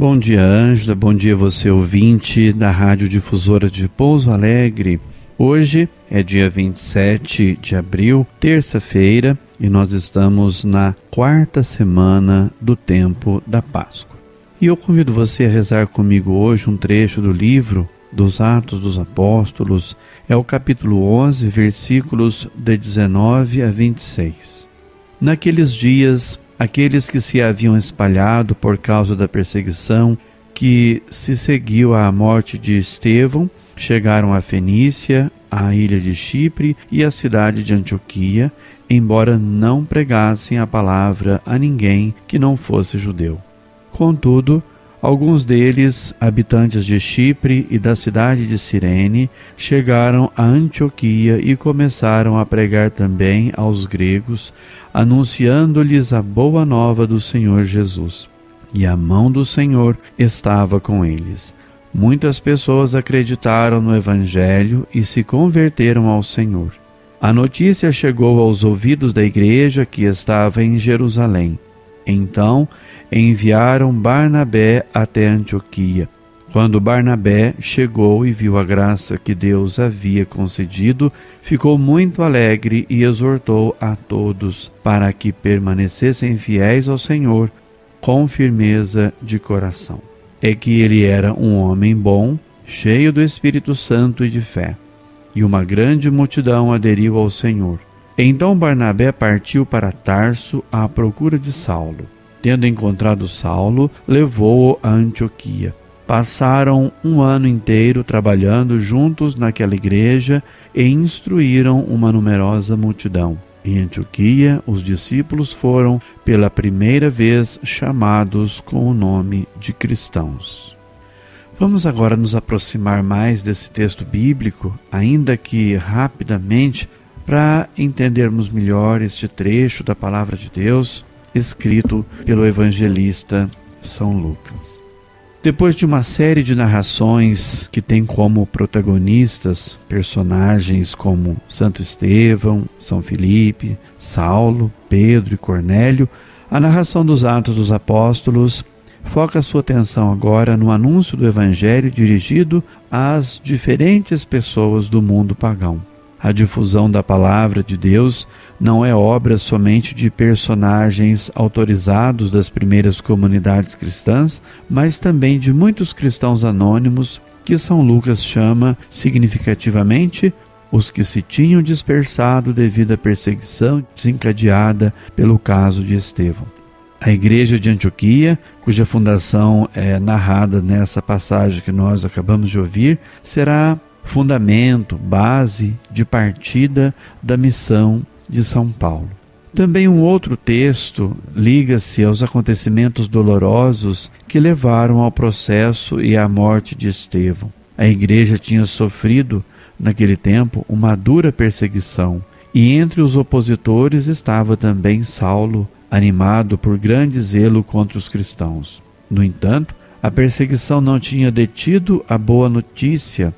Bom dia, Ângela. Bom dia, você ouvinte da Rádio Difusora de Pouso Alegre. Hoje é dia 27 de abril, terça-feira, e nós estamos na quarta semana do tempo da Páscoa. E eu convido você a rezar comigo hoje um trecho do livro dos Atos dos Apóstolos, é o capítulo 11, versículos de 19 a 26. Naqueles dias, aqueles que se haviam espalhado por causa da perseguição que se seguiu à morte de Estevão chegaram a Fenícia, à ilha de Chipre e à cidade de Antioquia, embora não pregassem a palavra a ninguém que não fosse judeu. Contudo, Alguns deles, habitantes de Chipre e da cidade de Cirene, chegaram a Antioquia e começaram a pregar também aos gregos, anunciando-lhes a boa nova do Senhor Jesus. E a mão do Senhor estava com eles. Muitas pessoas acreditaram no Evangelho e se converteram ao Senhor. A notícia chegou aos ouvidos da igreja que estava em Jerusalém. Então, enviaram Barnabé até Antioquia. Quando Barnabé chegou e viu a graça que Deus havia concedido, ficou muito alegre e exortou a todos para que permanecessem fiéis ao Senhor com firmeza de coração. É que ele era um homem bom, cheio do Espírito Santo e de fé, e uma grande multidão aderiu ao Senhor. Então Barnabé partiu para Tarso à procura de Saulo. Tendo encontrado Saulo, levou-o a Antioquia. Passaram um ano inteiro trabalhando juntos naquela igreja e instruíram uma numerosa multidão. Em Antioquia, os discípulos foram pela primeira vez chamados com o nome de cristãos. Vamos agora nos aproximar mais desse texto bíblico, ainda que rapidamente, para entendermos melhor este trecho da palavra de Deus escrito pelo evangelista São Lucas. Depois de uma série de narrações que tem como protagonistas personagens como Santo Estevão, São Felipe, Saulo, Pedro e Cornélio, a narração dos Atos dos Apóstolos foca sua atenção agora no anúncio do Evangelho dirigido às diferentes pessoas do mundo pagão. A difusão da palavra de Deus não é obra somente de personagens autorizados das primeiras comunidades cristãs, mas também de muitos cristãos anônimos que São Lucas chama significativamente os que se tinham dispersado devido à perseguição desencadeada pelo caso de Estevão. A igreja de Antioquia, cuja fundação é narrada nessa passagem que nós acabamos de ouvir, será fundamento, base de partida da missão de São Paulo. Também um outro texto liga-se aos acontecimentos dolorosos que levaram ao processo e à morte de Estevão. A igreja tinha sofrido, naquele tempo, uma dura perseguição, e entre os opositores estava também Saulo, animado por grande zelo contra os cristãos. No entanto, a perseguição não tinha detido a boa notícia.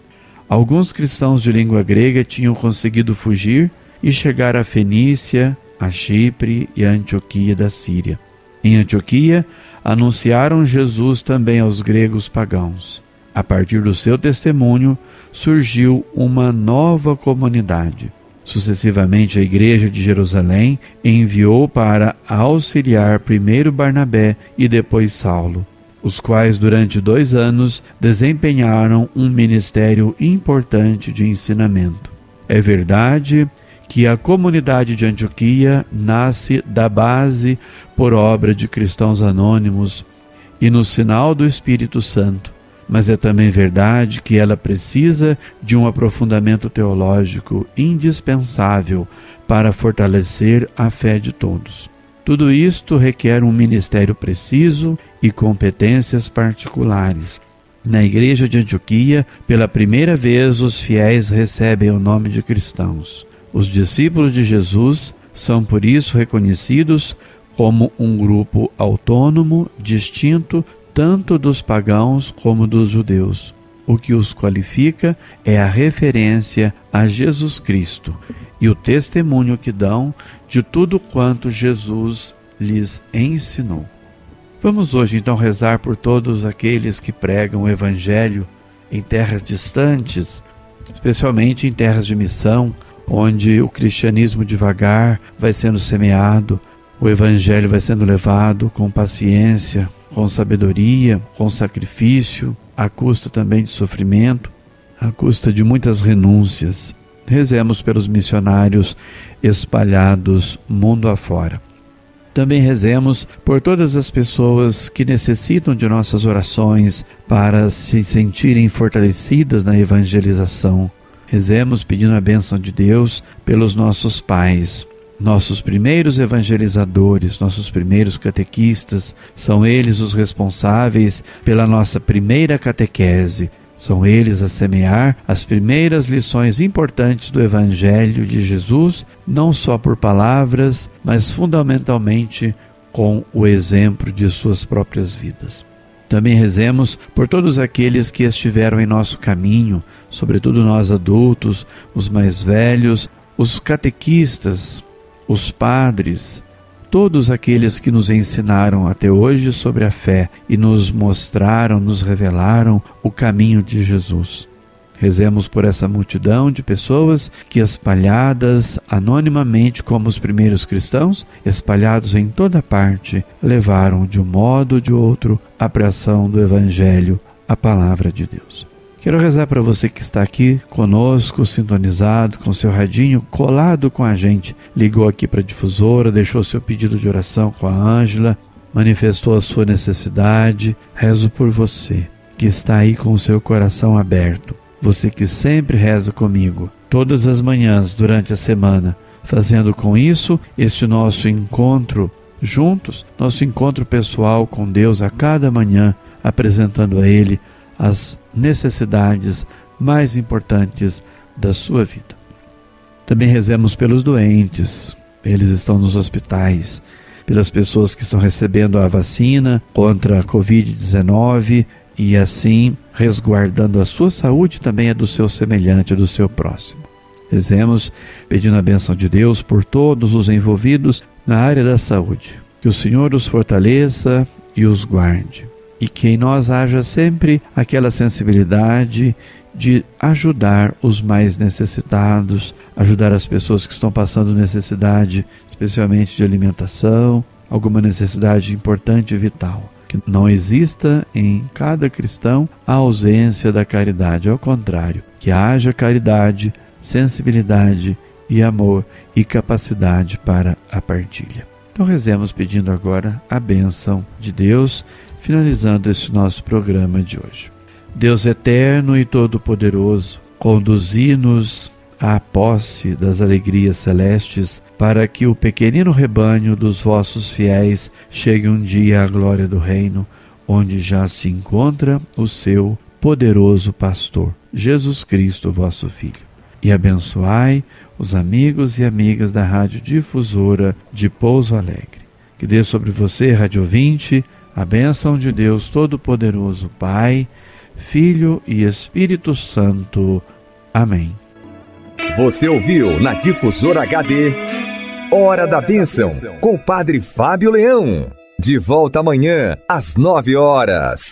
Alguns cristãos de língua grega tinham conseguido fugir e chegar a Fenícia, a Chipre e a Antioquia da Síria. Em Antioquia, anunciaram Jesus também aos gregos pagãos. A partir do seu testemunho, surgiu uma nova comunidade. Sucessivamente, a Igreja de Jerusalém enviou para auxiliar primeiro Barnabé e depois Saulo, os quais durante dois anos desempenharam um ministério importante de ensinamento. É verdade que a comunidade de Antioquia nasce da base por obra de cristãos anônimos e no sinal do Espírito Santo, mas é também verdade que ela precisa de um aprofundamento teológico indispensável para fortalecer a fé de todos. Tudo isto requer um ministério preciso e competências particulares. Na igreja de Antioquia, pela primeira vez, os fiéis recebem o nome de cristãos. Os discípulos de Jesus são por isso reconhecidos como um grupo autônomo, distinto tanto dos pagãos como dos judeus. O que os qualifica é a referência a Jesus Cristo e o testemunho que dão de tudo quanto Jesus lhes ensinou. Vamos hoje então rezar por todos aqueles que pregam o Evangelho em terras distantes, especialmente em terras de missão, onde o cristianismo devagar vai sendo semeado, o Evangelho vai sendo levado com paciência, com sabedoria, com sacrifício, à custa também de sofrimento, à custa de muitas renúncias. Rezemos pelos missionários espalhados mundo afora. Também rezemos por todas as pessoas que necessitam de nossas orações para se sentirem fortalecidas na evangelização. Rezemos pedindo a bênção de Deus pelos nossos pais, nossos primeiros evangelizadores, nossos primeiros catequistas, são eles os responsáveis pela nossa primeira catequese. São eles a semear as primeiras lições importantes do Evangelho de Jesus, não só por palavras, mas fundamentalmente com o exemplo de suas próprias vidas. Também rezemos por todos aqueles que estiveram em nosso caminho, sobretudo nós adultos, os mais velhos, os catequistas, os padres, todos aqueles que nos ensinaram até hoje sobre a fé e nos mostraram, nos revelaram o caminho de Jesus. Rezemos por essa multidão de pessoas que, espalhadas anonimamente como os primeiros cristãos, espalhados em toda parte, levaram de um modo ou de outro a pregação do Evangelho, a palavra de Deus. Quero rezar para você que está aqui conosco, sintonizado, com seu radinho colado com a gente. Ligou aqui para a difusora, deixou seu pedido de oração com a Ângela, manifestou a sua necessidade. Rezo por você que está aí com o seu coração aberto. Você que sempre reza comigo, todas as manhãs durante a semana, fazendo com isso este nosso encontro juntos, nosso encontro pessoal com Deus a cada manhã, apresentando a Ele as necessidades mais importantes da sua vida. Também rezemos pelos doentes, eles estão nos hospitais, pelas pessoas que estão recebendo a vacina contra a Covid-19 e assim resguardando a sua saúde também a do seu semelhante, do seu próximo. Rezemos pedindo a benção de Deus por todos os envolvidos na área da saúde. Que o Senhor os fortaleça e os guarde e que em nós haja sempre aquela sensibilidade de ajudar os mais necessitados, ajudar as pessoas que estão passando necessidade, especialmente de alimentação, alguma necessidade importante e vital. Que não exista em cada cristão a ausência da caridade, ao contrário, que haja caridade, sensibilidade e amor e capacidade para a partilha. Então rezemos pedindo agora a bênção de Deus finalizando esse nosso programa de hoje. Deus eterno e todo-poderoso, conduzi-nos à posse das alegrias celestes, para que o pequenino rebanho dos vossos fiéis chegue um dia à glória do reino, onde já se encontra o seu poderoso pastor, Jesus Cristo, vosso Filho. E abençoai os amigos e amigas da Rádio Difusora de Pouso Alegre. Que dê sobre você, Rádio 20, a bênção de Deus Todo-Poderoso, Pai, Filho e Espírito Santo. Amém. Você ouviu na Difusora HD Hora da Bênção com Padre Fábio Leão. De volta amanhã às nove horas.